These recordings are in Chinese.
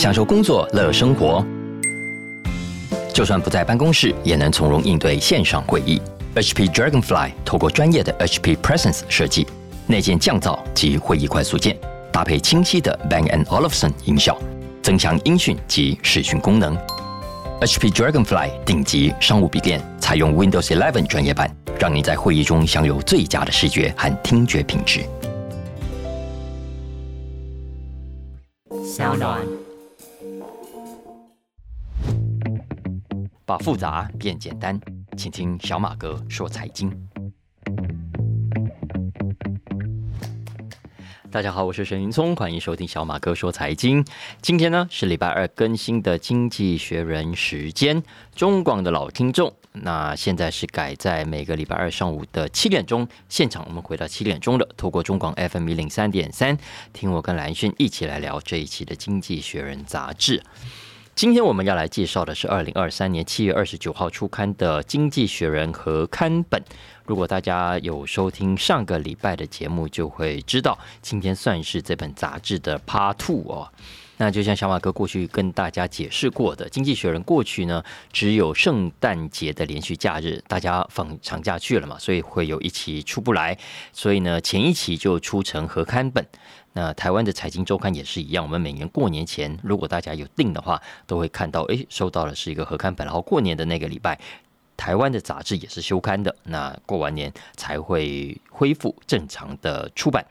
享受工作乐生活。就算不在办公室，也能从容应对线上会议。HP Dragonfly 透过专业的 HP Presence 设计，内建降噪及会议快速键，搭配清晰的 Bang Olufsen 音效，增强音讯及视讯功能。HP Dragonfly 顶级商务笔电采用 Windows 11专业版，让你在会议中享有最佳的视觉和听觉品质。小暖，把复杂变简单，请听小马哥说财经。大家好，我是沈云聪，欢迎收听小马哥说财经。今天呢是礼拜二更新的《经济学人》时间，中广的老听众，那现在是改在每个礼拜二上午的七点钟现场，我们回到七点钟了，透过中广 FM 一零三点三，听我跟蓝轩一起来聊这一期的《经济学人》杂志。今天我们要来介绍的是二零二三年七月二十九号出刊的《经济学人》合刊本。如果大家有收听上个礼拜的节目，就会知道今天算是这本杂志的 Part Two 哦。那就像小马哥过去跟大家解释过的，《经济学人》过去呢只有圣诞节的连续假日，大家放长假去了嘛，所以会有一期出不来，所以呢前一期就出成合刊本。那台湾的财经周刊也是一样，我们每年过年前，如果大家有订的话，都会看到，哎，收到的是一个合刊本，然后过年的那个礼拜。台湾的杂志也是休刊的，那过完年才会恢复正常的出版。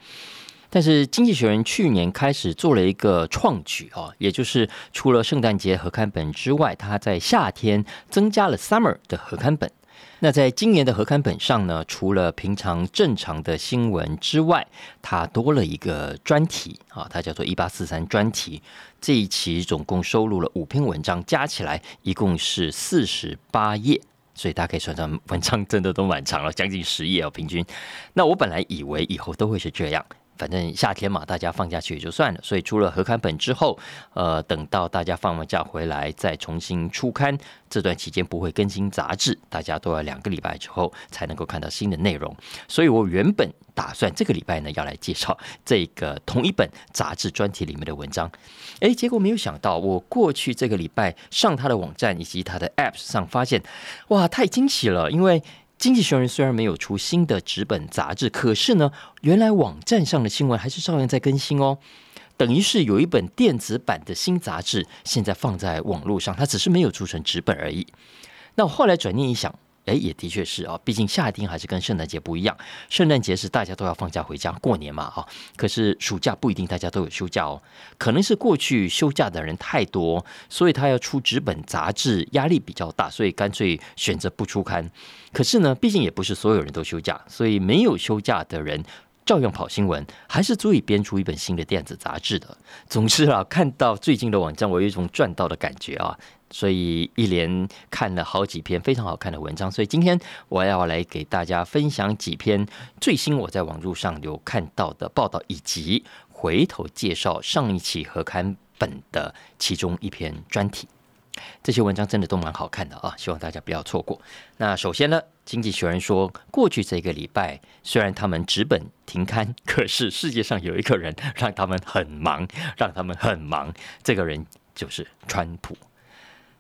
但是《经济学人》去年开始做了一个创举啊，也就是除了圣诞节合刊本之外，它在夏天增加了 Summer 的合刊本。那在今年的合刊本上呢，除了平常正常的新闻之外，它多了一个专题啊，它叫做“一八四三专题”。这一期总共收录了五篇文章，加起来一共是四十八页。所以大家可以算算，文章真的都蛮长了，将近十页哦，平均。那我本来以为以后都会是这样。反正夏天嘛，大家放假去也就算了。所以除了合刊本之后，呃，等到大家放完假回来再重新出刊，这段期间不会更新杂志，大家都要两个礼拜之后才能够看到新的内容。所以我原本打算这个礼拜呢要来介绍这个同一本杂志专题里面的文章，诶，结果没有想到，我过去这个礼拜上他的网站以及他的 App 上发现，哇，太惊喜了，因为。经济学人虽然没有出新的纸本杂志，可是呢，原来网站上的新闻还是照样在更新哦。等于是有一本电子版的新杂志，现在放在网络上，它只是没有做成纸本而已。那我后来转念一想。哎，也的确是啊，毕竟夏天还是跟圣诞节不一样。圣诞节是大家都要放假回家过年嘛，啊。可是暑假不一定大家都有休假哦，可能是过去休假的人太多，所以他要出纸本杂志压力比较大，所以干脆选择不出刊。可是呢，毕竟也不是所有人都休假，所以没有休假的人照样跑新闻，还是足以编出一本新的电子杂志的。总之啊，看到最近的网站，我有一种赚到的感觉啊。所以一连看了好几篇非常好看的文章，所以今天我要来给大家分享几篇最新我在网络上有看到的报道，以及回头介绍上一期合刊本的其中一篇专题。这些文章真的都蛮好看的啊，希望大家不要错过。那首先呢，《经济学人》说，过去这个礼拜虽然他们纸本停刊，可是世界上有一个人让他们很忙，让他们很忙，这个人就是川普。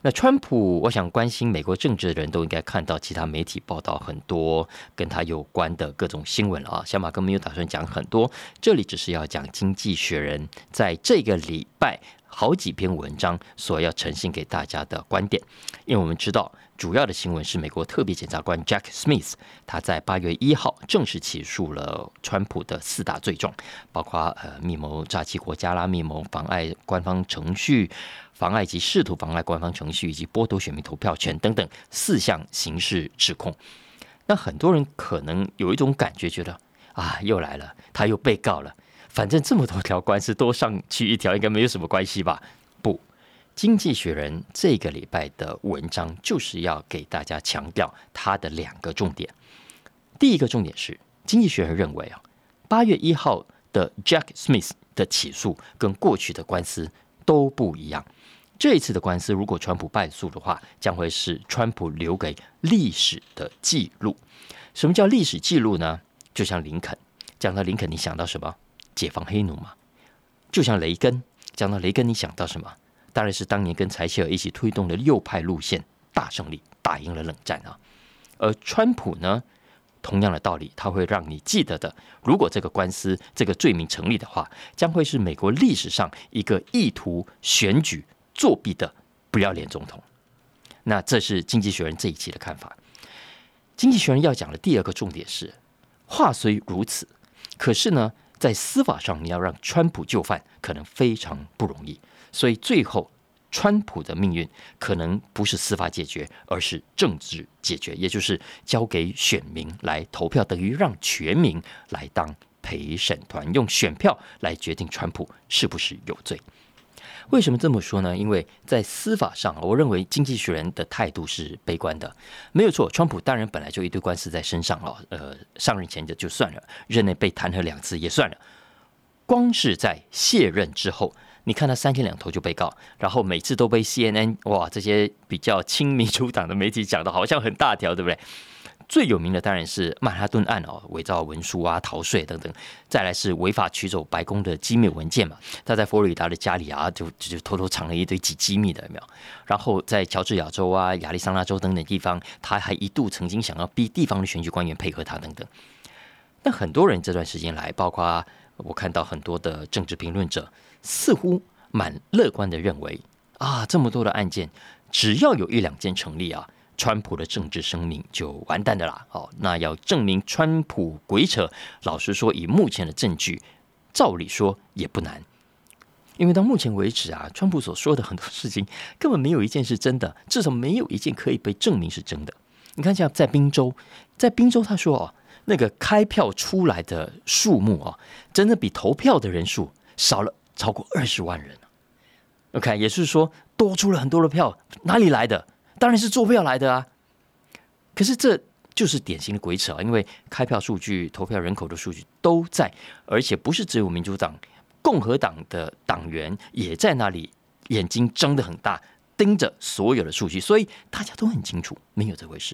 那川普，我想关心美国政治的人都应该看到其他媒体报道很多跟他有关的各种新闻了啊。小马哥没有打算讲很多，这里只是要讲《经济学人》在这个礼拜好几篇文章所要呈现给大家的观点，因为我们知道。主要的新闻是美国特别检察官 Jack Smith，他在八月一号正式起诉了川普的四大罪状，包括呃密谋诈欺国家啦、密谋妨碍官方程序、妨碍及试图妨碍官方程序以及剥夺选民投票权等等四项刑事指控。那很多人可能有一种感觉，觉得啊又来了，他又被告了，反正这么多条官司多上去一条，应该没有什么关系吧？经济学人这个礼拜的文章就是要给大家强调它的两个重点。第一个重点是，经济学人认为啊，八月一号的 Jack Smith 的起诉跟过去的官司都不一样。这一次的官司，如果川普败诉的话，将会是川普留给历史的记录。什么叫历史记录呢？就像林肯讲到林肯，你想到什么？解放黑奴吗？就像雷根讲到雷根，你想到什么？当然是当年跟柴切尔一起推动的右派路线大胜利，打赢了冷战啊。而川普呢，同样的道理，他会让你记得的。如果这个官司这个罪名成立的话，将会是美国历史上一个意图选举作弊的不要脸总统。那这是《经济学人》这一期的看法。《经济学人》要讲的第二个重点是：话虽如此，可是呢，在司法上你要让川普就范，可能非常不容易。所以最后，川普的命运可能不是司法解决，而是政治解决，也就是交给选民来投票，等于让全民来当陪审团，用选票来决定川普是不是有罪。为什么这么说呢？因为在司法上，我认为经济学人的态度是悲观的。没有错，川普当然本来就一堆官司在身上了，呃，上任前的就算了，任内被弹劾两次也算了，光是在卸任之后。你看他三天两头就被告，然后每次都被 CNN 哇这些比较亲民主党的媒体讲的好像很大条，对不对？最有名的当然是曼哈顿案哦，伪造文书啊、逃税等等。再来是违法取走白宫的机密文件嘛，他在佛罗里达的家里啊，就就偷偷藏了一堆几机密的，有没有？然后在乔治亚州啊、亚利桑那州等等地方，他还一度曾经想要逼地方的选举官员配合他等等。但很多人这段时间来，包括我看到很多的政治评论者。似乎蛮乐观的认为啊，这么多的案件，只要有一两件成立啊，川普的政治生命就完蛋的啦。哦，那要证明川普鬼扯，老实说，以目前的证据，照理说也不难。因为到目前为止啊，川普所说的很多事情根本没有一件是真的，至少没有一件可以被证明是真的。你看，像在宾州，在宾州他说哦，那个开票出来的数目啊，真的比投票的人数少了。超过二十万人 OK，也是说多出了很多的票，哪里来的？当然是坐票来的啊！可是这就是典型的鬼扯啊！因为开票数据、投票人口的数据都在，而且不是只有民主党、共和党的党员也在那里，眼睛睁得很大，盯着所有的数据，所以大家都很清楚，没有这回事。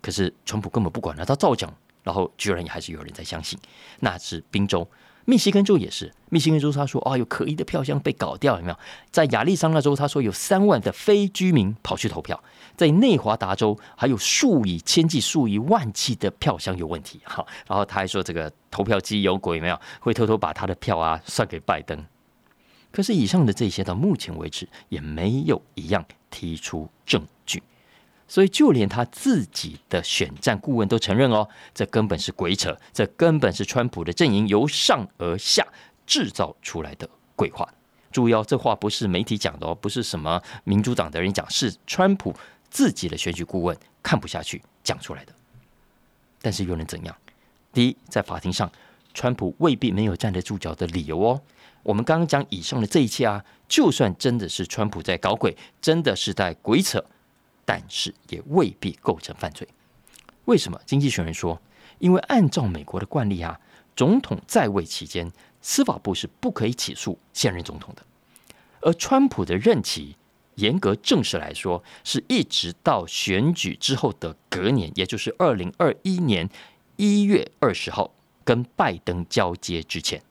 可是川普根本不管了，他照讲，然后居然也还是有人在相信，那是宾州。密西根州也是，密西根州他说啊，有可疑的票箱被搞掉，有没有？在亚利桑那州，他说有三万的非居民跑去投票，在内华达州还有数以千计、数以万计的票箱有问题。好，然后他还说这个投票机有鬼，没有？会偷偷把他的票啊算给拜登。可是以上的这些到目前为止也没有一样提出证据。所以，就连他自己的选战顾问都承认哦，这根本是鬼扯，这根本是川普的阵营由上而下制造出来的鬼话。注意哦，这话不是媒体讲的哦，不是什么民主党的人讲，是川普自己的选举顾问看不下去讲出来的。但是又能怎样？第一，在法庭上，川普未必没有站得住脚的理由哦。我们刚刚讲以上的这一切啊，就算真的是川普在搞鬼，真的是在鬼扯。但是也未必构成犯罪。为什么？经济学人说，因为按照美国的惯例啊，总统在位期间，司法部是不可以起诉现任总统的。而川普的任期，严格正式来说，是一直到选举之后的隔年，也就是二零二一年一月二十号跟拜登交接之前，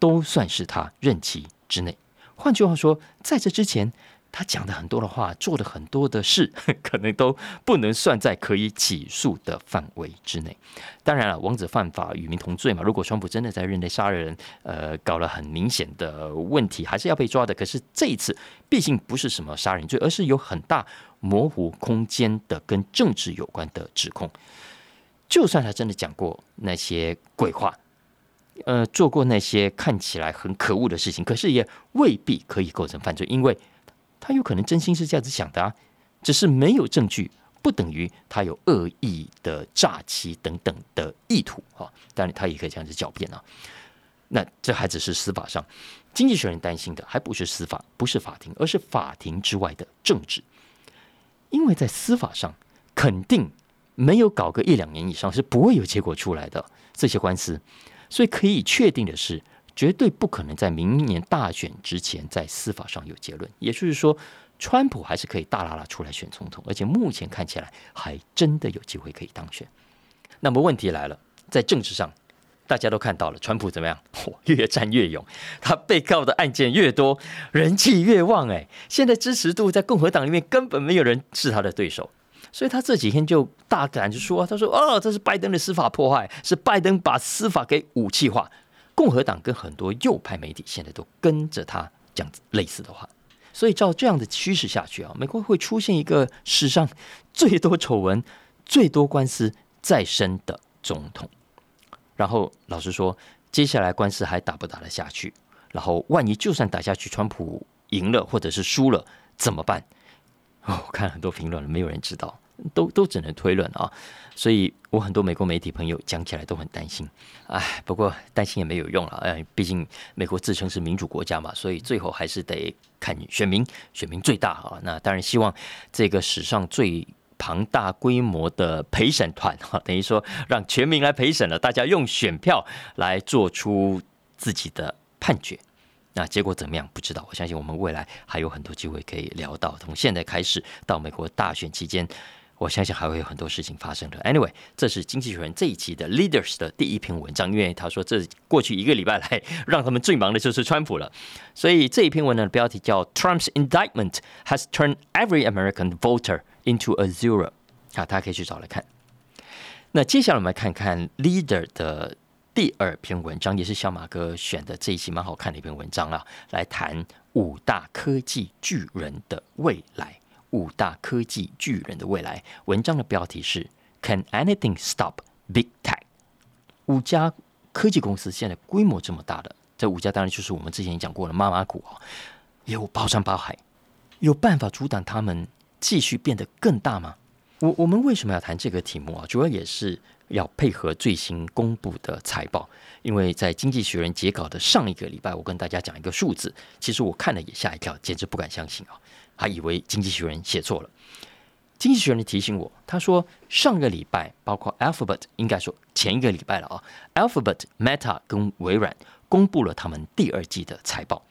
都算是他任期之内。换句话说，在这之前。他讲的很多的话，做的很多的事，可能都不能算在可以起诉的范围之内。当然了，王子犯法与民同罪嘛。如果川普真的在任内杀人，呃，搞了很明显的问题，还是要被抓的。可是这一次，毕竟不是什么杀人罪，而是有很大模糊空间的跟政治有关的指控。就算他真的讲过那些鬼话，呃，做过那些看起来很可恶的事情，可是也未必可以构成犯罪，因为。他有可能真心是这样子想的啊，只是没有证据，不等于他有恶意的诈欺等等的意图啊。当然，他也可以这样子狡辩啊。那这还只是司法上，经济学人担心的还不是司法，不是法庭，而是法庭之外的政治。因为在司法上，肯定没有搞个一两年以上是不会有结果出来的这些官司，所以可以确定的是。绝对不可能在明年大选之前在司法上有结论，也就是说，川普还是可以大拉拉出来选总统，而且目前看起来还真的有机会可以当选。那么问题来了，在政治上，大家都看到了，川普怎么样？越战越勇，他被告的案件越多，人气越旺。哎，现在支持度在共和党里面根本没有人是他的对手，所以他这几天就大胆就说：“他说哦，这是拜登的司法破坏，是拜登把司法给武器化。”共和党跟很多右派媒体现在都跟着他讲类似的话，所以照这样的趋势下去啊，美国会出现一个史上最多丑闻、最多官司再生的总统。然后老实说，接下来官司还打不打得下去？然后万一就算打下去，川普赢了或者是输了怎么办？哦，我看很多评论了，没有人知道，都都只能推论啊。所以我很多美国媒体朋友讲起来都很担心。唉，不过担心也没有用了，哎，毕竟美国自称是民主国家嘛，所以最后还是得看选民，选民最大啊。那当然希望这个史上最。庞大规模的陪审团，哈，等于说让全民来陪审了，大家用选票来做出自己的判决。那结果怎么样？不知道。我相信我们未来还有很多机会可以聊到。从现在开始到美国大选期间，我相信还会有很多事情发生的。Anyway，这是经济学人这一期的 Leaders 的第一篇文章，因为他说这过去一个礼拜来 让他们最忙的就是川普了，所以这一篇文章的标题叫 Trump's indictment has turned every American voter。Into a zero，啊，大家可以去找来看。那接下来我们来看看 Leader 的第二篇文章，也是小马哥选的这一期蛮好看的一篇文章啊，来谈五大科技巨人的未来。五大科技巨人的未来，文章的标题是 Can anything stop Big Tech？五家科技公司现在规模这么大的，这五家当然就是我们之前讲过的妈妈股啊，有包山包海，有办法阻挡他们？继续变得更大吗？我我们为什么要谈这个题目啊？主要也是要配合最新公布的财报，因为在《经济学人》截稿的上一个礼拜，我跟大家讲一个数字，其实我看了也吓一跳，简直不敢相信啊！还以为《经济学人》写错了。《经济学人》提醒我，他说上个礼拜，包括 Alphabet，应该说前一个礼拜了啊，Alphabet、Meta 跟微软公布了他们第二季的财报，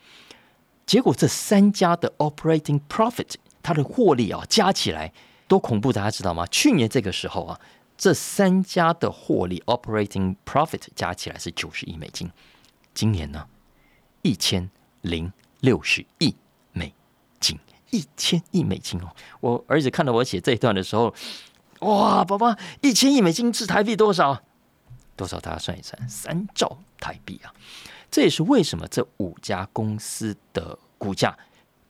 结果这三家的 operating profit。它的获利啊，加起来多恐怖，大家知道吗？去年这个时候啊，这三家的获利 （operating profit） 加起来是九十亿美金，今年呢，一千零六十亿美金，一千亿美金哦！我儿子看到我写这一段的时候，哇，宝宝，一千亿美金是台币多少？多少？大家算一算，三兆台币啊！这也是为什么这五家公司的股价。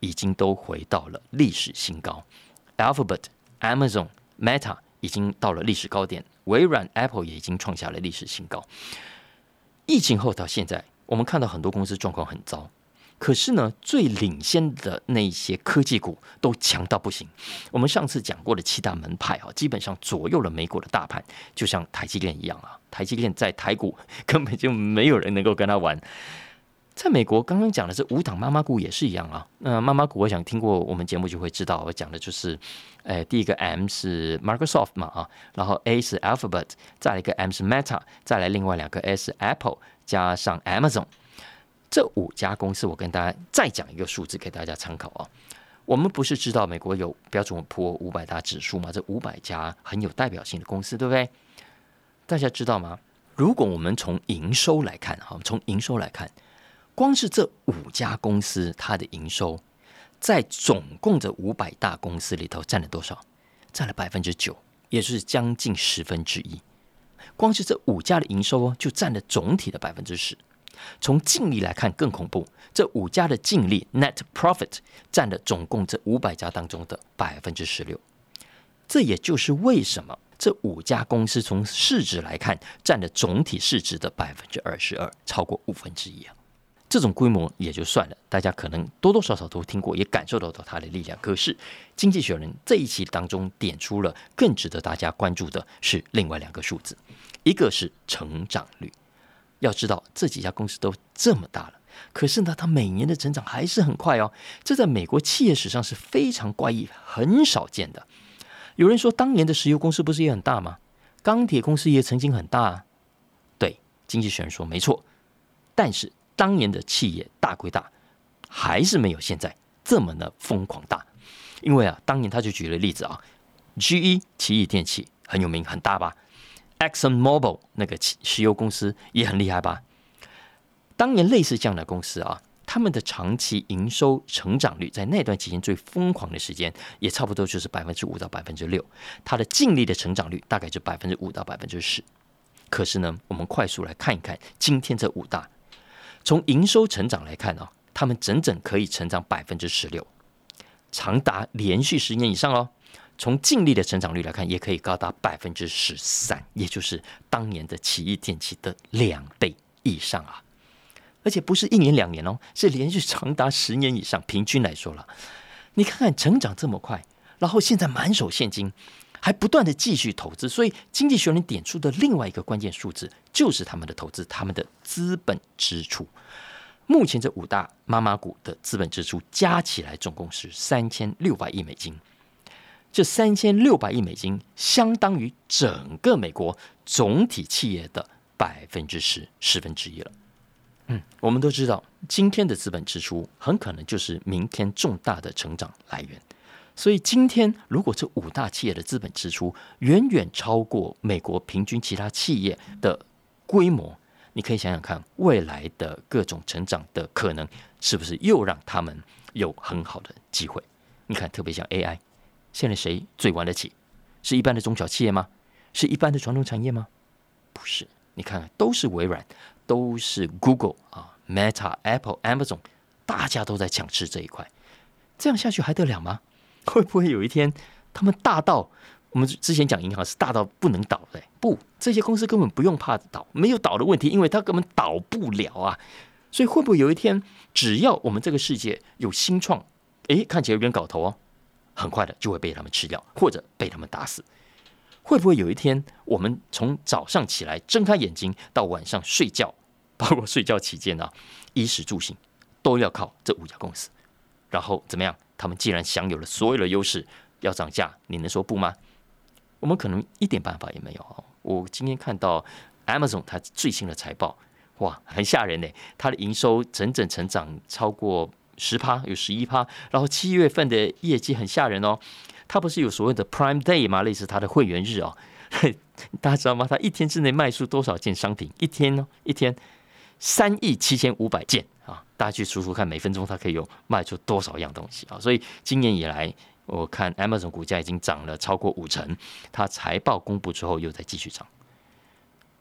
已经都回到了历史新高，Alphabet、Amazon、Meta 已经到了历史高点，微软 Apple 也已经创下了历史新高。疫情后到现在，我们看到很多公司状况很糟，可是呢，最领先的那些科技股都强到不行。我们上次讲过的七大门派啊，基本上左右了美股的大盘，就像台积电一样啊，台积电在台股根本就没有人能够跟他玩。在美国，刚刚讲的是五档妈妈股也是一样啊。那妈妈股，我想听过我们节目就会知道，我讲的就是，诶，第一个 M 是 Microsoft 嘛啊，然后 A 是 Alphabet，再来一个 M 是 Meta，再来另外两个 S Apple 加上 Amazon，这五家公司，我跟大家再讲一个数字给大家参考啊。我们不是知道美国有标准普尔五百大指数吗？这五百家很有代表性的公司，对不对？大家知道吗？如果我们从营收来看，哈，从营收来看。光是这五家公司，它的营收在总共这五百大公司里头占了多少？占了百分之九，也就是将近十分之一。光是这五家的营收哦，就占了总体的百分之十。从净利来看更恐怖，这五家的净利 （net profit） 占了总共这五百家当中的百分之十六。这也就是为什么这五家公司从市值来看，占了总体市值的百分之二十二，超过五分之一啊！这种规模也就算了，大家可能多多少少都听过，也感受得到它的力量。可是，《经济学人》这一期当中点出了更值得大家关注的是另外两个数字，一个是成长率。要知道，这几家公司都这么大了，可是呢，它每年的成长还是很快哦。这在美国企业史上是非常怪异、很少见的。有人说，当年的石油公司不是也很大吗？钢铁公司也曾经很大。啊对，《经济学人》说没错，但是。当年的企业大归大，还是没有现在这么的疯狂大。因为啊，当年他就举了例子啊，G E 奇异电器很有名很大吧 Exxon Mobil 那个石油公司也很厉害吧？当年类似这样的公司啊，他们的长期营收成长率在那段期间最疯狂的时间，也差不多就是百分之五到百分之六。它的净利的成长率大概就百分之五到百分之十。可是呢，我们快速来看一看今天这五大，从营收成长来看啊，他们整整可以成长百分之十六，长达连续十年以上哦。从净利的成长率来看，也可以高达百分之十三，也就是当年的奇异电器的两倍以上啊！而且不是一年两年哦，是连续长达十年以上。平均来说了，你看看成长这么快，然后现在满手现金，还不断的继续投资，所以经济学人点出的另外一个关键数字，就是他们的投资，他们的资本支出。目前这五大妈妈股的资本支出加起来总共是三千六百亿美金。这三千六百亿美金相当于整个美国总体企业的百分之十十分之一了。嗯，我们都知道，今天的资本支出很可能就是明天重大的成长来源。所以，今天如果这五大企业的资本支出远远超过美国平均其他企业的规模，你可以想想看，未来的各种成长的可能是不是又让他们有很好的机会？你看，特别像 AI。现在谁最玩得起？是一般的中小企业吗？是一般的传统产业吗？不是，你看看，都是微软，都是 Google 啊，Meta、Apple、Amazon，大家都在抢吃这一块。这样下去还得了吗？会不会有一天他们大到我们之前讲银行是大到不能倒的？不，这些公司根本不用怕倒，没有倒的问题，因为它根本倒不了啊。所以会不会有一天，只要我们这个世界有新创，诶，看起来有点搞头哦。很快的就会被他们吃掉，或者被他们打死。会不会有一天，我们从早上起来睁开眼睛到晚上睡觉，包括睡觉期间啊，衣食住行都要靠这五家公司？然后怎么样？他们既然享有了所有的优势，要涨价，你能说不吗？我们可能一点办法也没有。我今天看到 Amazon 它最新的财报，哇，很吓人呢！它的营收整整成长超过。十趴有十一趴，然后七月份的业绩很吓人哦。它不是有所谓的 Prime Day 吗？类似它的会员日哦。大家知道吗？它一天之内卖出多少件商品？一天呢？一天三亿七千五百件啊！大家去数数看，每分钟它可以有卖出多少样东西啊？所以今年以来，我看 Amazon 股价已经涨了超过五成。它财报公布之后又在继续涨。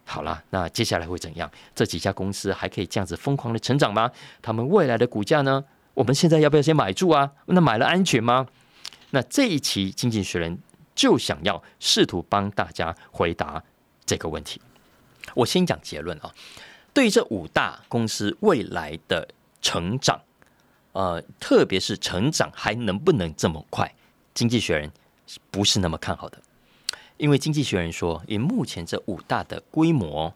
好了，那接下来会怎样？这几家公司还可以这样子疯狂的成长吗？他们未来的股价呢？我们现在要不要先买住啊？那买了安全吗？那这一期《经济学人》就想要试图帮大家回答这个问题。我先讲结论啊，对于这五大公司未来的成长，呃，特别是成长还能不能这么快，《经济学人》不是那么看好的。因为《经济学人》说，以目前这五大的规模，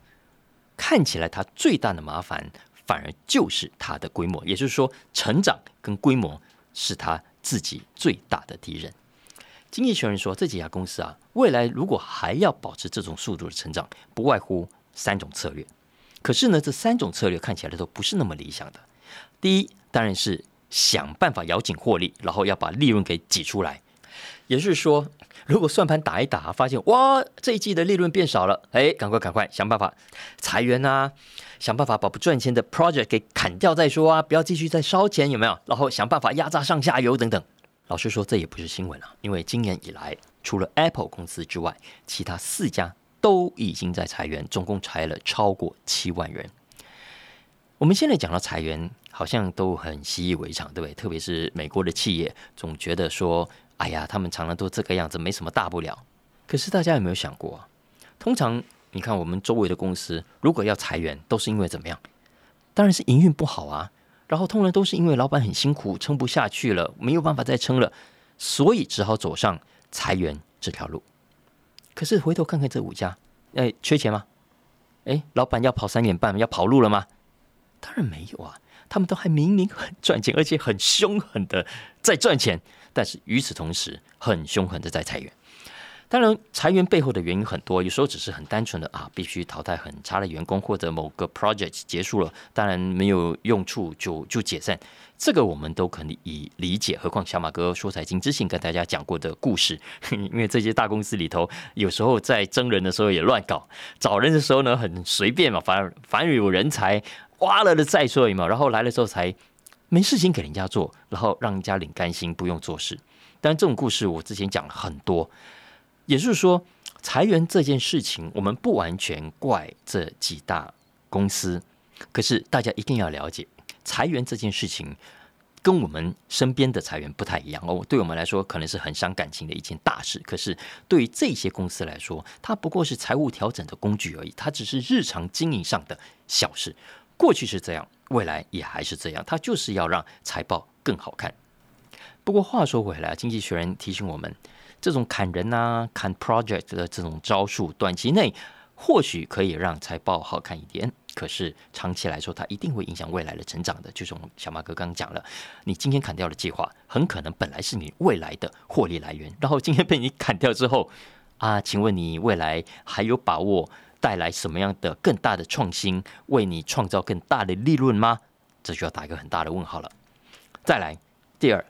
看起来它最大的麻烦。反而就是它的规模，也就是说，成长跟规模是他自己最大的敌人。经济学人说，这几家公司啊，未来如果还要保持这种速度的成长，不外乎三种策略。可是呢，这三种策略看起来都不是那么理想的。第一，当然是想办法咬紧获利，然后要把利润给挤出来。也就是说，如果算盘打一打，发现哇，这一季的利润变少了，哎，赶快赶快想办法裁员啊！想办法把不赚钱的 project 给砍掉再说啊！不要继续再烧钱，有没有？然后想办法压榨上下游等等。老实说，这也不是新闻啊，因为今年以来，除了 Apple 公司之外，其他四家都已经在裁员，总共裁了超过七万人。我们现在讲到裁员，好像都很习以为常，对不对？特别是美国的企业，总觉得说，哎呀，他们常常都这个样子，没什么大不了。可是大家有没有想过，啊通常？你看，我们周围的公司如果要裁员，都是因为怎么样？当然是营运不好啊。然后通常都是因为老板很辛苦，撑不下去了，没有办法再撑了，所以只好走上裁员这条路。可是回头看看这五家，哎，缺钱吗？哎，老板要跑三点半，要跑路了吗？当然没有啊，他们都还明明很赚钱，而且很凶狠的在赚钱，但是与此同时很凶狠的在裁员。当然，裁员背后的原因很多，有时候只是很单纯的啊，必须淘汰很差的员工，或者某个 project 结束了，当然没有用处就就解散，这个我们都可以理解。何况小马哥说财经之前跟大家讲过的故事，因为这些大公司里头有时候在征人的时候也乱搞，找人的时候呢很随便嘛，反而反而有人才挖了的再说嘛，然后来了之后才没事情给人家做，然后让人家领干薪不用做事。但这种故事我之前讲了很多。也就是说，裁员这件事情，我们不完全怪这几大公司。可是大家一定要了解，裁员这件事情跟我们身边的裁员不太一样哦。对我们来说，可能是很伤感情的一件大事。可是对于这些公司来说，它不过是财务调整的工具而已，它只是日常经营上的小事。过去是这样，未来也还是这样，它就是要让财报更好看。不过话说回来，经济学人提醒我们。这种砍人啊、砍 project 的这种招数，短期内或许可以让财报好看一点，可是长期来说，它一定会影响未来的成长的。就像小马哥刚刚讲了，你今天砍掉的计划，很可能本来是你未来的获利来源，然后今天被你砍掉之后，啊，请问你未来还有把握带来什么样的更大的创新，为你创造更大的利润吗？这就要打一个很大的问号了。再来，第二，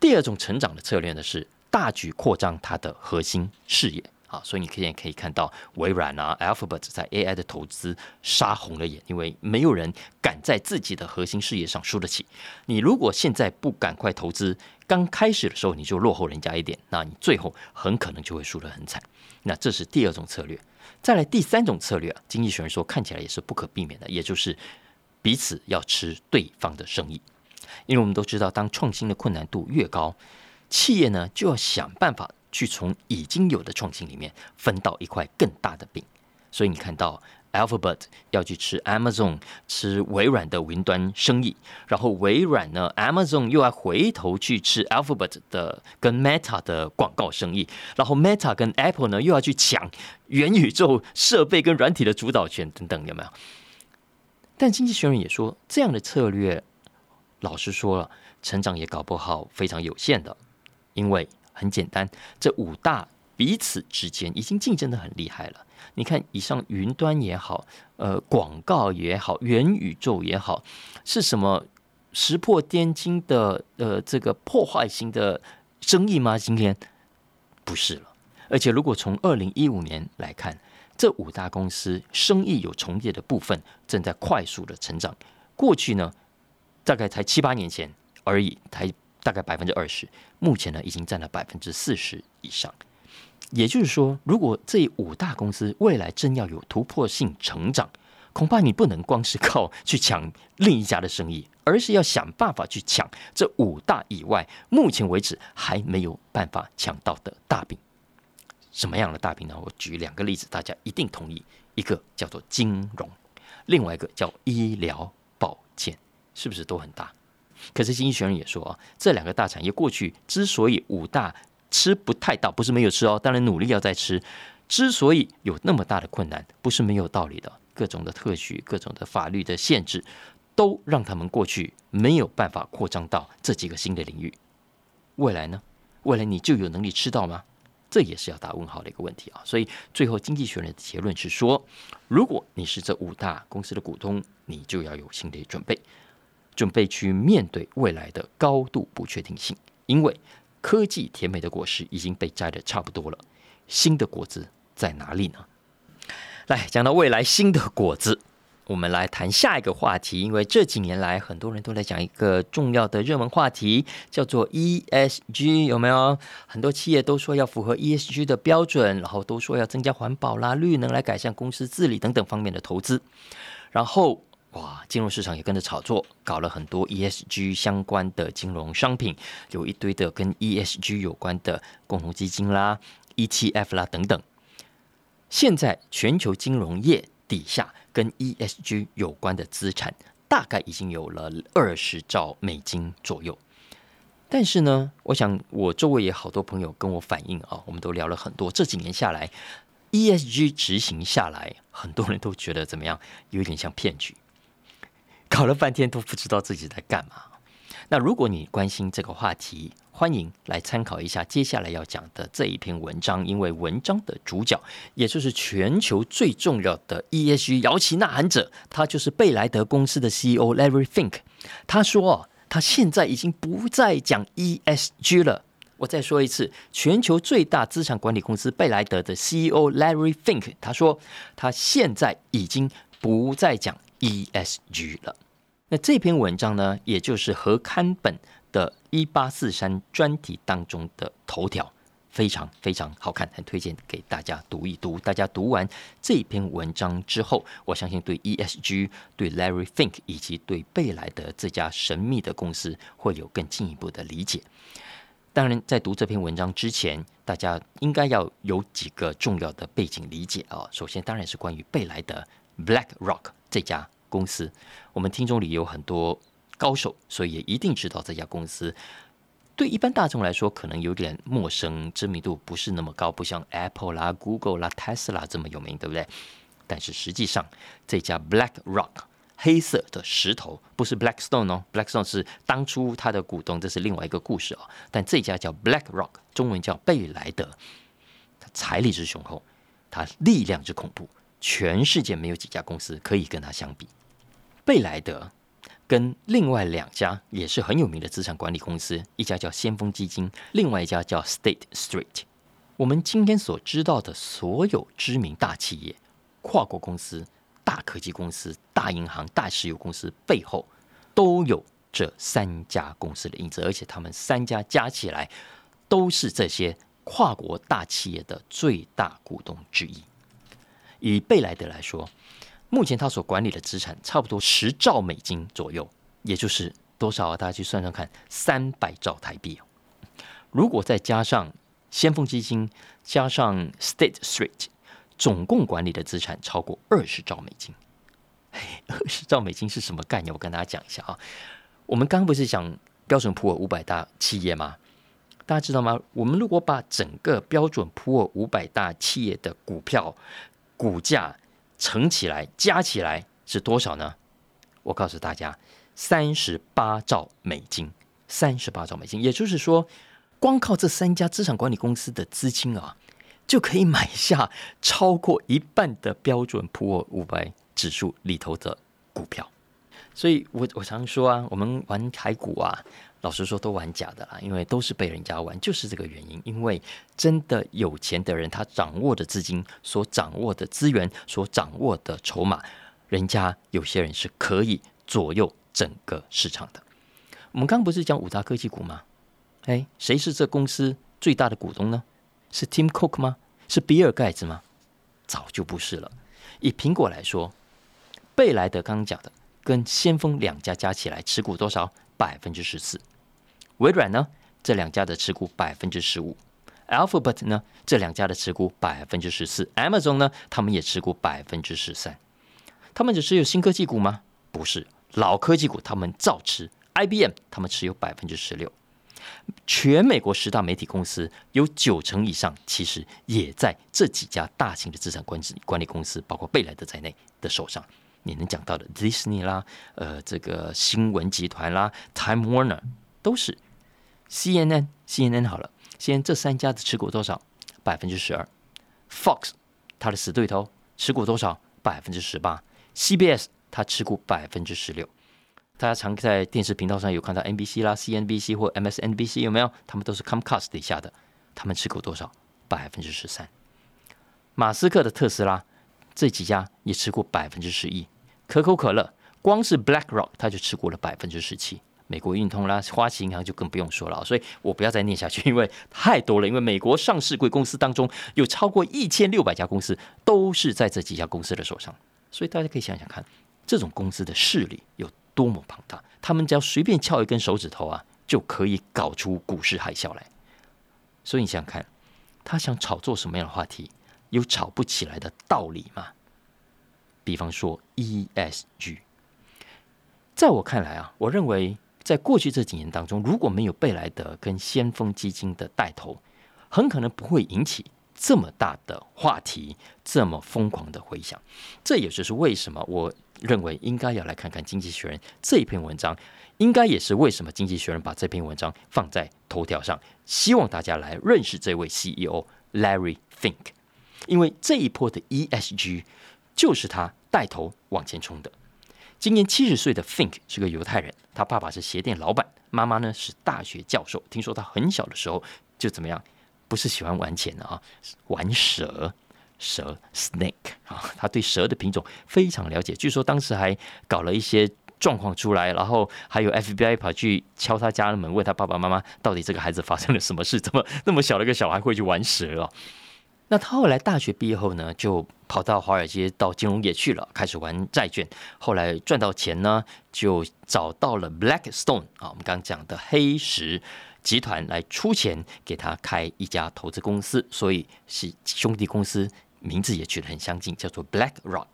第二种成长的策略呢是。大举扩张它的核心事业啊，所以你可以可以看到微软啊，Alphabet 在 AI 的投资杀红了眼，因为没有人敢在自己的核心事业上输得起。你如果现在不赶快投资，刚开始的时候你就落后人家一点，那你最后很可能就会输得很惨。那这是第二种策略。再来第三种策略啊，经济学人说看起来也是不可避免的，也就是彼此要吃对方的生意，因为我们都知道，当创新的困难度越高。企业呢就要想办法去从已经有的创新里面分到一块更大的饼，所以你看到 Alphabet 要去吃 Amazon 吃微软的云端生意，然后微软呢 Amazon 又要回头去吃 Alphabet 的跟 Meta 的广告生意，然后 Meta 跟 Apple 呢又要去抢元宇宙设备跟软体的主导权等等，有没有？但经济学人也说，这样的策略，老实说了，成长也搞不好非常有限的。因为很简单，这五大彼此之间已经竞争的很厉害了。你看，以上云端也好，呃，广告也好，元宇宙也好，是什么石破天惊的呃这个破坏性的生意吗？今天不是了。而且，如果从二零一五年来看，这五大公司生意有重叠的部分正在快速的成长。过去呢，大概才七八年前而已，才。大概百分之二十，目前呢已经占了百分之四十以上。也就是说，如果这五大公司未来真要有突破性成长，恐怕你不能光是靠去抢另一家的生意，而是要想办法去抢这五大以外目前为止还没有办法抢到的大饼。什么样的大饼呢？我举两个例子，大家一定同意。一个叫做金融，另外一个叫医疗保健，是不是都很大？可是经济学人也说啊，这两个大产业过去之所以五大吃不太到，不是没有吃哦，当然努力要再吃。之所以有那么大的困难，不是没有道理的。各种的特许、各种的法律的限制，都让他们过去没有办法扩张到这几个新的领域。未来呢？未来你就有能力吃到吗？这也是要打问号的一个问题啊。所以最后经济学人的结论是说，如果你是这五大公司的股东，你就要有心理准备。准备去面对未来的高度不确定性，因为科技甜美的果实已经被摘的差不多了，新的果子在哪里呢？来讲到未来新的果子，我们来谈下一个话题。因为这几年来，很多人都在讲一个重要的热门话题，叫做 ESG，有没有？很多企业都说要符合 ESG 的标准，然后都说要增加环保啦、绿能来改善公司治理等等方面的投资，然后。哇，金融市场也跟着炒作，搞了很多 ESG 相关的金融商品，有一堆的跟 ESG 有关的共同基金啦、ETF 啦等等。现在全球金融业底下跟 ESG 有关的资产，大概已经有了二十兆美金左右。但是呢，我想我周围也好多朋友跟我反映啊，我们都聊了很多，这几年下来，ESG 执行下来，很多人都觉得怎么样，有点像骗局。搞了半天都不知道自己在干嘛。那如果你关心这个话题，欢迎来参考一下接下来要讲的这一篇文章，因为文章的主角，也就是全球最重要的 ESG 摇旗呐喊者，他就是贝莱德公司的 CEO Larry Fink。他说，他现在已经不再讲 ESG 了。我再说一次，全球最大资产管理公司贝莱德的 CEO Larry Fink，他说他现在已经不再讲 ESG 了。那这篇文章呢，也就是合刊本的一八四三专题当中的头条，非常非常好看，很推荐给大家读一读。大家读完这篇文章之后，我相信对 ESG、对 Larry Fink 以及对贝莱德这家神秘的公司会有更进一步的理解。当然，在读这篇文章之前，大家应该要有几个重要的背景理解啊。首先，当然是关于贝莱德 （BlackRock） 这家公司。我们听众里有很多高手，所以也一定知道这家公司。对一般大众来说，可能有点陌生，知名度不是那么高，不像 Apple 啦、Google 啦、Tesla 这么有名，对不对？但是实际上，这家 BlackRock。黑色的石头不是 Blackstone 哦，Blackstone 是当初它的股东，这是另外一个故事哦。但这家叫 BlackRock，中文叫贝莱德，它财力之雄厚，它力量之恐怖，全世界没有几家公司可以跟它相比。贝莱德跟另外两家也是很有名的资产管理公司，一家叫先锋基金，另外一家叫 State Street。我们今天所知道的所有知名大企业、跨国公司。大科技公司、大银行、大石油公司背后都有这三家公司的影子，而且他们三家加起来都是这些跨国大企业的最大股东之一。以贝莱德来说，目前他所管理的资产差不多十兆美金左右，也就是多少啊？大家去算算看，三百兆台币。如果再加上先锋基金，加上 State Street。总共管理的资产超过二十兆美金。二十兆美金是什么概念？我跟大家讲一下啊。我们刚刚不是讲标准普尔五百大企业吗？大家知道吗？我们如果把整个标准普尔五百大企业的股票股价乘起来加起来是多少呢？我告诉大家，三十八兆美金。三十八兆美金，也就是说，光靠这三家资产管理公司的资金啊。就可以买下超过一半的标准普尔五百指数里头的股票，所以我我常说啊，我们玩台股啊，老实说都玩假的啦，因为都是被人家玩，就是这个原因。因为真的有钱的人，他掌握的资金、所掌握的资源、所掌握的筹码，人家有些人是可以左右整个市场的。我们刚不是讲五大科技股吗？哎，谁是这公司最大的股东呢？是 Tim Cook 吗？是比尔盖茨吗？早就不是了。以苹果来说，贝莱德刚刚讲的，跟先锋两家加起来持股多少？百分之十四。微软呢？这两家的持股百分之十五。Alphabet 呢？这两家的持股百分之十四。Amazon 呢？他们也持股百分之十三。他们只持有新科技股吗？不是，老科技股他们照持。IBM 他们持有百分之十六。全美国十大媒体公司有九成以上，其实也在这几家大型的资产管理管理公司，包括贝莱德在内的手上。你能讲到的 Disney 啦，呃，这个新闻集团啦，Time Warner 都是 CNN，CNN 好了，CNN 这三家的持股多少？百分之十二。Fox 它的死对头持股多少？百分之十八。CBS 它持股百分之十六。大家常在电视频道上有看到 NBC 啦、CNBC 或 MSNBC 有没有？他们都是 Comcast 底下的，他们持股多少？百分之十三。马斯克的特斯拉这几家也持股百分之十一。可口可乐光是 BlackRock 它就持股了百分之十七。美国运通啦、花旗银行就更不用说了。所以我不要再念下去，因为太多了。因为美国上市贵公司当中有超过一千六百家公司都是在这几家公司的手上，所以大家可以想想看，这种公司的势力有。多么庞大！他们只要随便翘一根手指头啊，就可以搞出股市海啸来。所以你想想看，他想炒作什么样的话题，有炒不起来的道理吗？比方说 ESG，在我看来啊，我认为在过去这几年当中，如果没有贝莱德跟先锋基金的带头，很可能不会引起这么大的话题，这么疯狂的回响。这也就是为什么我。认为应该要来看看《经济学人》这一篇文章，应该也是为什么《经济学人》把这篇文章放在头条上，希望大家来认识这位 CEO Larry Fink，因为这一波的 ESG 就是他带头往前冲的。今年七十岁的 Fink 是个犹太人，他爸爸是鞋店老板，妈妈呢是大学教授。听说他很小的时候就怎么样，不是喜欢玩钱的啊，玩蛇。蛇 snake 啊，他对蛇的品种非常了解。据说当时还搞了一些状况出来，然后还有 FBI 跑去敲他家的门，问他爸爸妈妈到底这个孩子发生了什么事，怎么那么小的一个小孩会去玩蛇啊？那他后来大学毕业后呢，就跑到华尔街到金融业去了，开始玩债券。后来赚到钱呢，就找到了 Blackstone 啊，我们刚刚讲的黑石集团来出钱给他开一家投资公司，所以是兄弟公司。名字也取得很相近，叫做 Black Rock。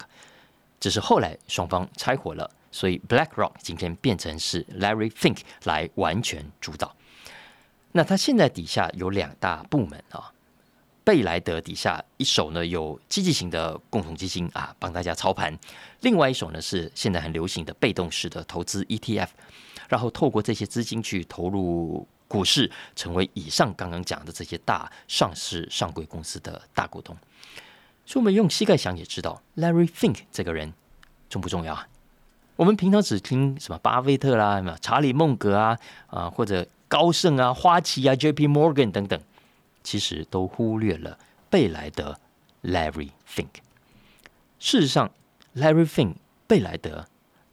只是后来双方拆伙了，所以 Black Rock 今天变成是 Larry Fink 来完全主导。那他现在底下有两大部门啊，贝莱德底下一手呢有积极型的共同基金啊，帮大家操盘；另外一手呢是现在很流行的被动式的投资 ETF，然后透过这些资金去投入股市，成为以上刚刚讲的这些大上市上柜公司的大股东。所以，我们用膝盖想也知道，Larry Fink 这个人重不重要啊？我们平常只听什么巴菲特啦、什么查理孟格啊、啊或者高盛啊、花旗啊、J.P. Morgan 等等，其实都忽略了贝莱德 Larry Fink。事实上，Larry Fink 贝莱德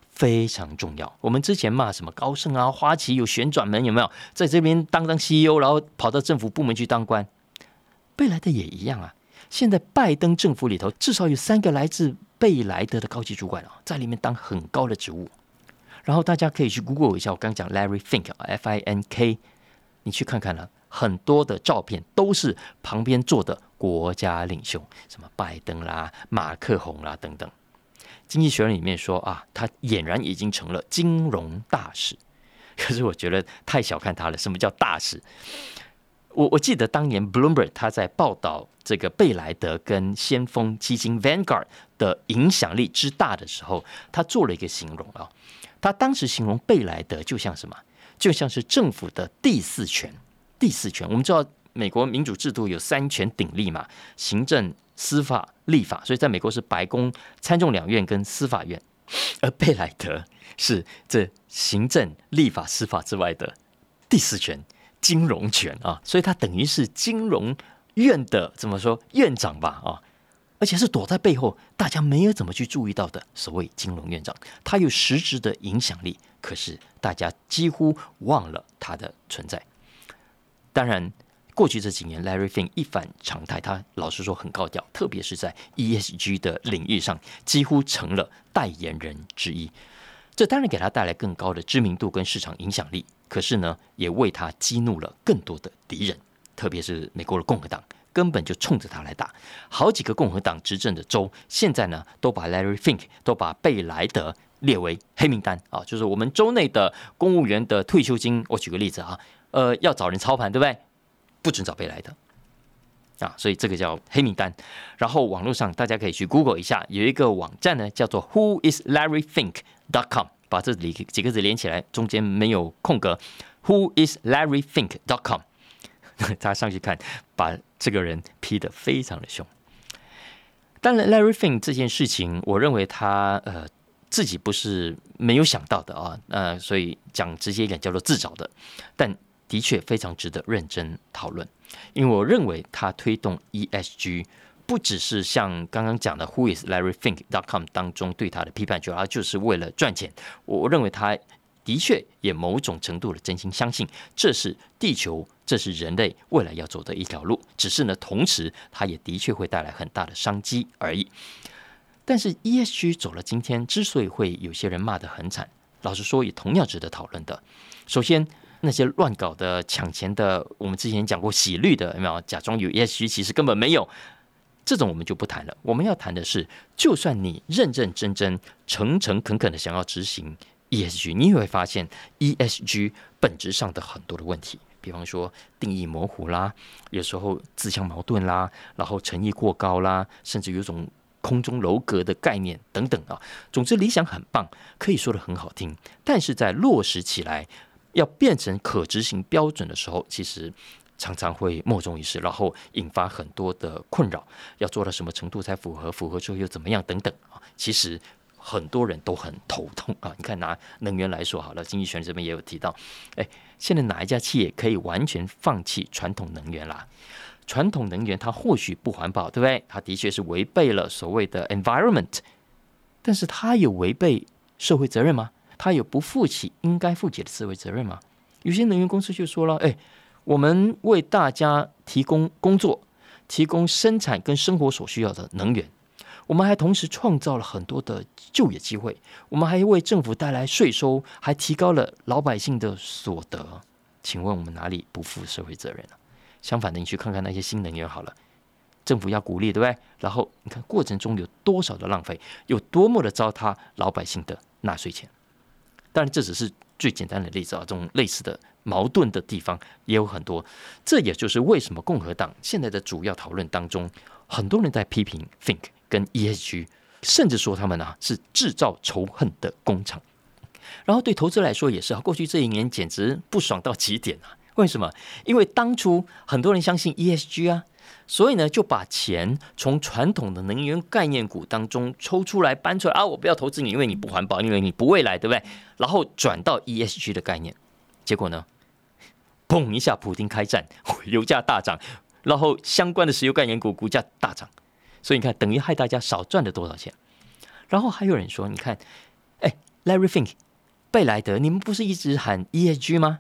非常重要。我们之前骂什么高盛啊、花旗有旋转门，有没有在这边当当 CEO，然后跑到政府部门去当官？贝莱德也一样啊。现在拜登政府里头至少有三个来自贝莱德的高级主管啊，在里面当很高的职务。然后大家可以去 Google 一下，我刚讲 Larry Fink，F I N K，你去看看了，很多的照片都是旁边坐的国家领袖，什么拜登啦、马克宏啦等等。经济学人里面说啊，他俨然已经成了金融大使。可是我觉得太小看他了，什么叫大使？我我记得当年 Bloomberg 他在报道这个贝莱德跟先锋基金 Vanguard 的影响力之大的时候，他做了一个形容啊，他当时形容贝莱德就像什么，就像是政府的第四权。第四权，我们知道美国民主制度有三权鼎立嘛，行政、司法、立法，所以在美国是白宫、参众两院跟司法院，而贝莱德是这行政、立法、司法之外的第四权。金融权啊，所以他等于是金融院的怎么说院长吧啊，而且是躲在背后，大家没有怎么去注意到的所谓金融院长，他有实质的影响力，可是大家几乎忘了他的存在。当然，过去这几年，Larry Fink 一反常态，他老实说很高调，特别是在 ESG 的领域上，几乎成了代言人之一。这当然给他带来更高的知名度跟市场影响力。可是呢，也为他激怒了更多的敌人，特别是美国的共和党，根本就冲着他来打。好几个共和党执政的州，现在呢，都把 Larry Fink 都把贝莱德列为黑名单啊，就是我们州内的公务员的退休金。我举个例子啊，呃，要找人操盘，对不对？不准找贝莱德啊，所以这个叫黑名单。然后网络上大家可以去 Google 一下，有一个网站呢，叫做 Who is Larry Fink dot com。把这里几个字连起来，中间没有空格。Who is Larry Fink dot com？他上去看，把这个人批的非常的凶。当然，Larry Fink 这件事情，我认为他呃自己不是没有想到的啊，呃，所以讲直接一点叫做自找的。但的确非常值得认真讨论，因为我认为他推动 ESG。不只是像刚刚讲的 Who is Larry Fink dot com 当中对他的批判，主要就是为了赚钱。我认为他的确也某种程度的真心相信这是地球，这是人类未来要走的一条路。只是呢，同时他也的确会带来很大的商机而已。但是 ESG 走了今天，之所以会有些人骂得很惨，老实说也同样值得讨论的。首先，那些乱搞的、抢钱的，我们之前讲过洗绿的，有没有假装有 ESG，其实根本没有。这种我们就不谈了。我们要谈的是，就算你认认真真、诚诚恳恳的想要执行 ESG，你也会发现 ESG 本质上的很多的问题，比方说定义模糊啦，有时候自相矛盾啦，然后诚意过高啦，甚至有种空中楼阁的概念等等啊。总之，理想很棒，可以说的很好听，但是在落实起来，要变成可执行标准的时候，其实常常会莫衷一是，然后引发很多的困扰。要做到什么程度才符合？符合之后又怎么样？等等啊，其实。很多人都很头痛啊！你看拿能源来说好了，经济学这边也有提到，哎，现在哪一家企业可以完全放弃传统能源啦？传统能源它或许不环保，对不对？它的确是违背了所谓的 environment，但是它有违背社会责任吗？他有不负起应该负起的社会责任吗？有些能源公司就说了，哎，我们为大家提供工作，提供生产跟生活所需要的能源。我们还同时创造了很多的就业机会，我们还为政府带来税收，还提高了老百姓的所得。请问我们哪里不负社会责任了？相反的，你去看看那些新能源好了，政府要鼓励，对不对？然后你看过程中有多少的浪费，有多么的糟蹋老百姓的纳税钱。当然，这只是最简单的例子啊，这种类似的矛盾的地方也有很多。这也就是为什么共和党现在的主要讨论当中，很多人在批评 Think。跟 ESG，甚至说他们呢是制造仇恨的工厂，然后对投资来说也是啊，过去这一年简直不爽到极点啊！为什么？因为当初很多人相信 ESG 啊，所以呢就把钱从传统的能源概念股当中抽出来搬出来啊，我不要投资你，因为你不环保，因为你不未来，对不对？然后转到 ESG 的概念，结果呢，砰一下，普京开战，油价大涨，然后相关的石油概念股股价大涨。所以你看，等于害大家少赚了多少钱？然后还有人说，你看，哎，Larry Fink，贝莱德，你们不是一直喊 ESG 吗？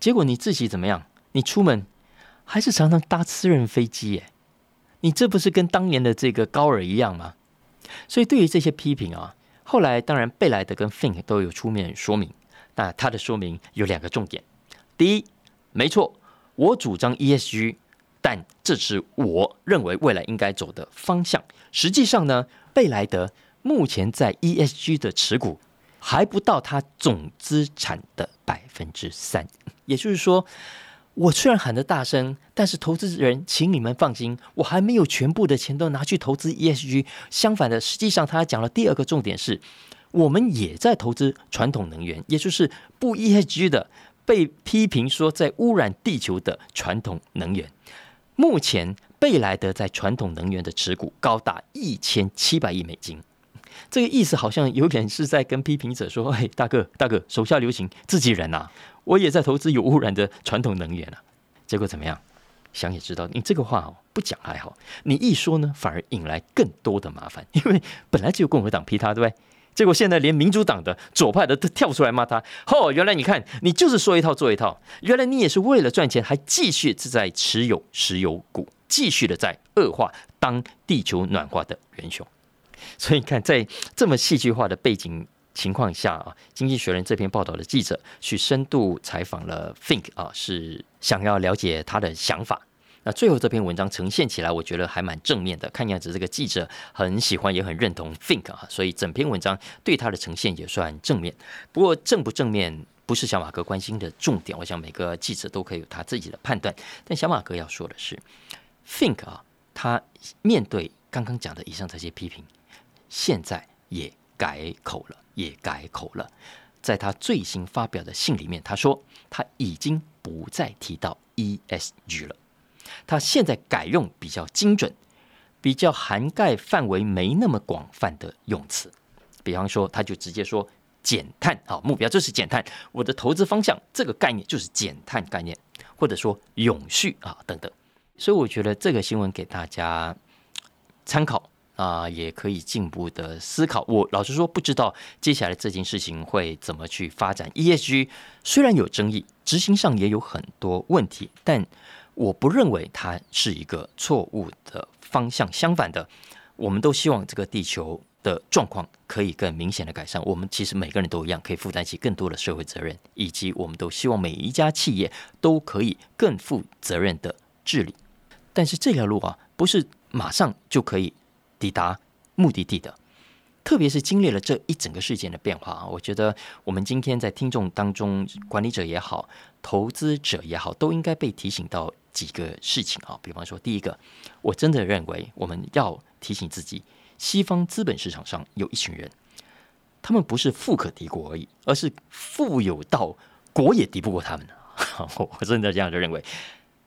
结果你自己怎么样？你出门还是常常搭私人飞机耶？你这不是跟当年的这个高尔一样吗？所以对于这些批评啊，后来当然贝莱德跟 Fink 都有出面说明。那他的说明有两个重点：第一，没错，我主张 ESG。但这是我认为未来应该走的方向。实际上呢，贝莱德目前在 ESG 的持股还不到它总资产的百分之三。也就是说，我虽然喊得大声，但是投资人，请你们放心，我还没有全部的钱都拿去投资 ESG。相反的，实际上他讲了第二个重点是，我们也在投资传统能源，也就是不 ESG 的，被批评说在污染地球的传统能源。目前贝莱德在传统能源的持股高达一千七百亿美金，这个意思好像有点是在跟批评者说：“嘿，大哥大哥，手下留情，自己人呐，我也在投资有污染的传统能源啊。”结果怎么样？想也知道，你这个话哦不讲还好，你一说呢，反而引来更多的麻烦，因为本来就有共和党批他，对不对？结果现在连民主党的左派的都跳出来骂他。哦，原来你看你就是说一套做一套，原来你也是为了赚钱，还继续是在持有石油股，继续的在恶化当地球暖化的元凶。所以你看，在这么戏剧化的背景情况下啊，《经济学人》这篇报道的记者去深度采访了 Think 啊，是想要了解他的想法。那最后这篇文章呈现起来，我觉得还蛮正面的。看样子这个记者很喜欢，也很认同 Think 啊，所以整篇文章对他的呈现也算正面。不过正不正面不是小马哥关心的重点，我想每个记者都可以有他自己的判断。但小马哥要说的是，Think 啊，他面对刚刚讲的以上这些批评，现在也改口了，也改口了。在他最新发表的信里面，他说他已经不再提到 ESG 了。他现在改用比较精准、比较涵盖范围没那么广泛的用词，比方说，他就直接说减碳啊，目标就是减碳，我的投资方向这个概念就是减碳概念，或者说永续啊等等。所以我觉得这个新闻给大家参考啊，也可以进一步的思考。我老实说，不知道接下来这件事情会怎么去发展。ESG 虽然有争议，执行上也有很多问题，但我不认为它是一个错误的方向，相反的，我们都希望这个地球的状况可以更明显的改善。我们其实每个人都一样，可以负担起更多的社会责任，以及我们都希望每一家企业都可以更负责任的治理。但是这条路啊，不是马上就可以抵达目的地的。特别是经历了这一整个事件的变化啊，我觉得我们今天在听众当中，管理者也好，投资者也好，都应该被提醒到。几个事情啊，比方说，第一个，我真的认为我们要提醒自己，西方资本市场上有一群人，他们不是富可敌国而已，而是富有到国也敌不过他们。我真的这样就认为。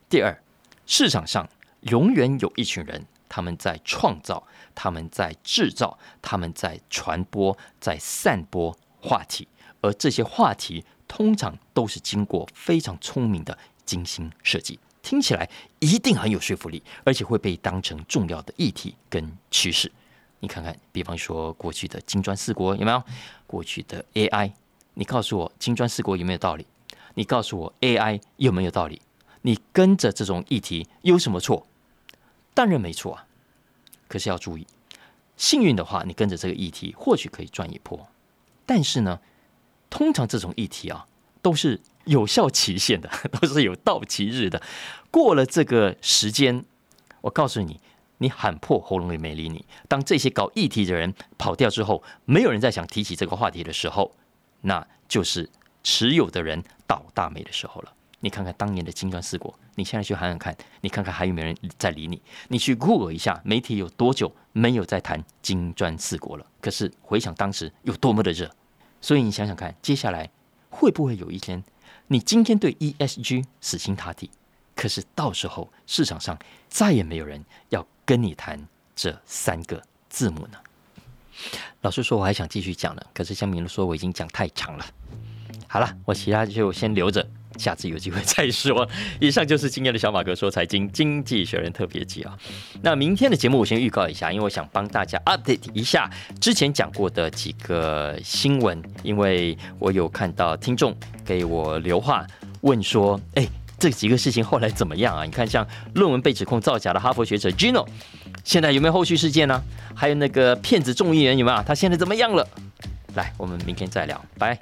第二，市场上永远有一群人，他们在创造，他们在制造，他们在传播，在散播话题，而这些话题通常都是经过非常聪明的精心设计。听起来一定很有说服力，而且会被当成重要的议题跟趋势。你看看，比方说过去的金砖四国有没有？过去的 AI，你告诉我金砖四国有没有道理？你告诉我 AI 有没有道理？你跟着这种议题有什么错？当然没错啊。可是要注意，幸运的话，你跟着这个议题或许可以赚一波。但是呢，通常这种议题啊，都是。有效期限的 都是有到期日的，过了这个时间，我告诉你，你喊破喉咙也没理你。当这些搞议题的人跑掉之后，没有人再想提起这个话题的时候，那就是持有的人倒大霉的时候了。你看看当年的金砖四国，你现在去喊喊看，你看看还有没有人在理你？你去 Google 一下，媒体有多久没有在谈金砖四国了？可是回想当时有多么的热，所以你想想看，接下来会不会有一天？你今天对 ESG 死心塌地，可是到时候市场上再也没有人要跟你谈这三个字母呢。老实说，我还想继续讲呢，可是江明说我已经讲太长了。好了，我其他就先留着。下次有机会再说。以上就是今天的小马哥说财经经济学人特别集啊。那明天的节目我先预告一下，因为我想帮大家 update 一下之前讲过的几个新闻，因为我有看到听众给我留话问说，哎，这几个事情后来怎么样啊？你看，像论文被指控造假的哈佛学者 Gino，现在有没有后续事件呢？还有那个骗子众议员有没有？他现在怎么样了？来，我们明天再聊，拜。